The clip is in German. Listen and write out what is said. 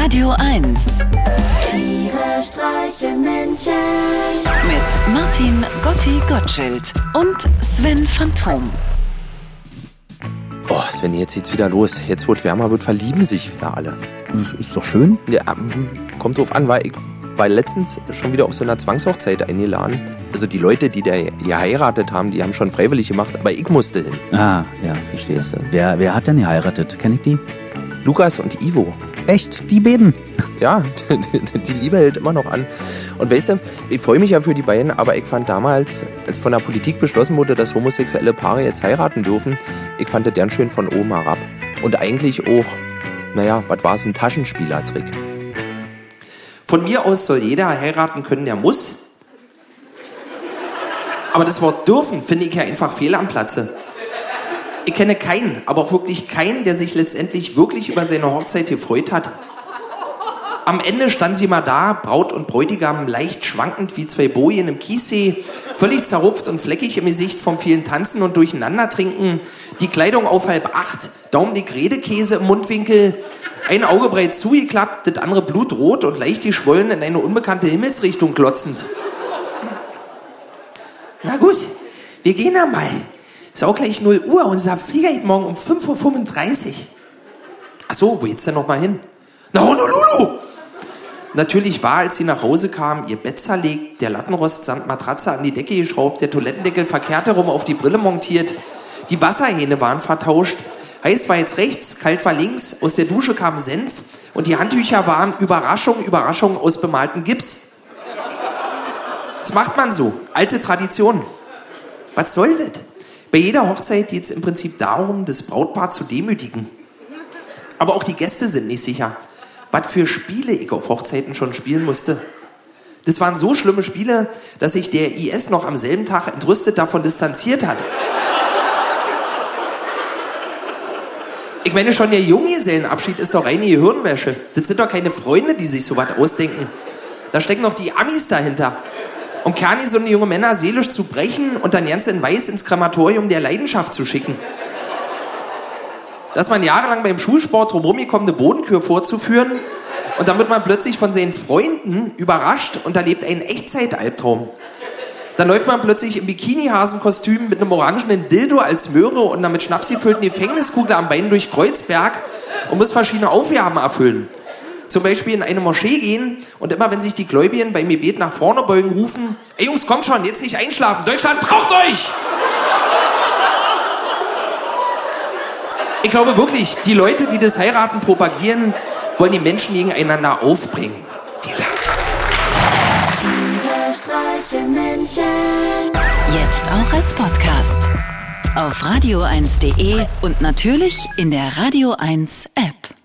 Radio 1 Tiere streichen Menschen. mit Martin Gotti Gottschild und Sven Phantom. Oh, Sven, jetzt geht's wieder los. Jetzt wird wärmer, wird verlieben sich wieder alle. Ist doch schön. Ja, kommt drauf an, weil ich war letztens schon wieder auf so einer Zwangshochzeit eingeladen. Also die Leute, die da geheiratet haben, die haben schon freiwillig gemacht, aber ich musste hin. Ah, ja, verstehe. Verstehst du? Wer, wer hat denn geheiratet? Kenn ich die? Lukas und Ivo. Echt? Die beiden? Ja, die Liebe hält immer noch an. Und weißt du, ich freue mich ja für die beiden, aber ich fand damals, als von der Politik beschlossen wurde, dass homosexuelle Paare jetzt heiraten dürfen, ich fand das gern schön von oben herab. Und eigentlich auch, naja, was war es, ein Taschenspielertrick. Von mir aus soll jeder heiraten können, der muss. Aber das Wort dürfen finde ich ja einfach fehl am Platze. Ich kenne keinen, aber auch wirklich keinen, der sich letztendlich wirklich über seine Hochzeit gefreut hat. Am Ende standen sie mal da, Braut und Bräutigam leicht schwankend wie zwei Bojen im Kiessee, völlig zerrupft und fleckig im Gesicht vom vielen Tanzen und Durcheinander trinken, die Kleidung auf halb acht, daumendick Redekäse im Mundwinkel, ein Auge breit zugeklappt, das andere blutrot und leicht geschwollen in eine unbekannte Himmelsrichtung glotzend. Na gut, wir gehen da mal. Ist auch gleich 0 Uhr, unser Flieger geht morgen um 5.35 Uhr. Ach so, wo geht's denn noch mal hin? Na, Honolulu! Natürlich war, als sie nach Hause kam, ihr Bett zerlegt, der Lattenrost samt Matratze an die Decke geschraubt, der Toilettendeckel verkehrt herum auf die Brille montiert, die Wasserhähne waren vertauscht, heiß war jetzt rechts, kalt war links, aus der Dusche kam Senf und die Handtücher waren Überraschung, Überraschung aus bemaltem Gips. Das macht man so, alte Tradition. Was soll das? Bei jeder Hochzeit geht es im Prinzip darum, das Brautpaar zu demütigen. Aber auch die Gäste sind nicht sicher, was für Spiele ich auf Hochzeiten schon spielen musste. Das waren so schlimme Spiele, dass sich der IS noch am selben Tag entrüstet davon distanziert hat. Ich meine schon, der Junggesellenabschied ist doch reine Gehirnwäsche. Das sind doch keine Freunde, die sich sowas ausdenken. Da stecken noch die Amis dahinter. Um kerngesunde junge Männer seelisch zu brechen und dann ganz in Weiß ins Krematorium der Leidenschaft zu schicken. Dass man jahrelang beim Schulsport drumherum gekommene Bodenkür vorzuführen und dann wird man plötzlich von seinen Freunden überrascht und erlebt einen Echtzeitalbtraum. Dann läuft man plötzlich im Bikini-Hasenkostüm mit einem orangenen Dildo als Möhre und einer mit Schnaps gefüllten Gefängniskugel am Bein durch Kreuzberg und muss verschiedene Aufgaben erfüllen. Zum Beispiel in eine Moschee gehen und immer, wenn sich die Gläubigen beim Gebet nach vorne beugen, rufen, ey Jungs, kommt schon, jetzt nicht einschlafen, Deutschland braucht euch! Ich glaube wirklich, die Leute, die das Heiraten propagieren, wollen die Menschen gegeneinander aufbringen. Vielen Dank. Tiere streichen Menschen. Jetzt auch als Podcast. Auf radio1.de und natürlich in der Radio 1 App.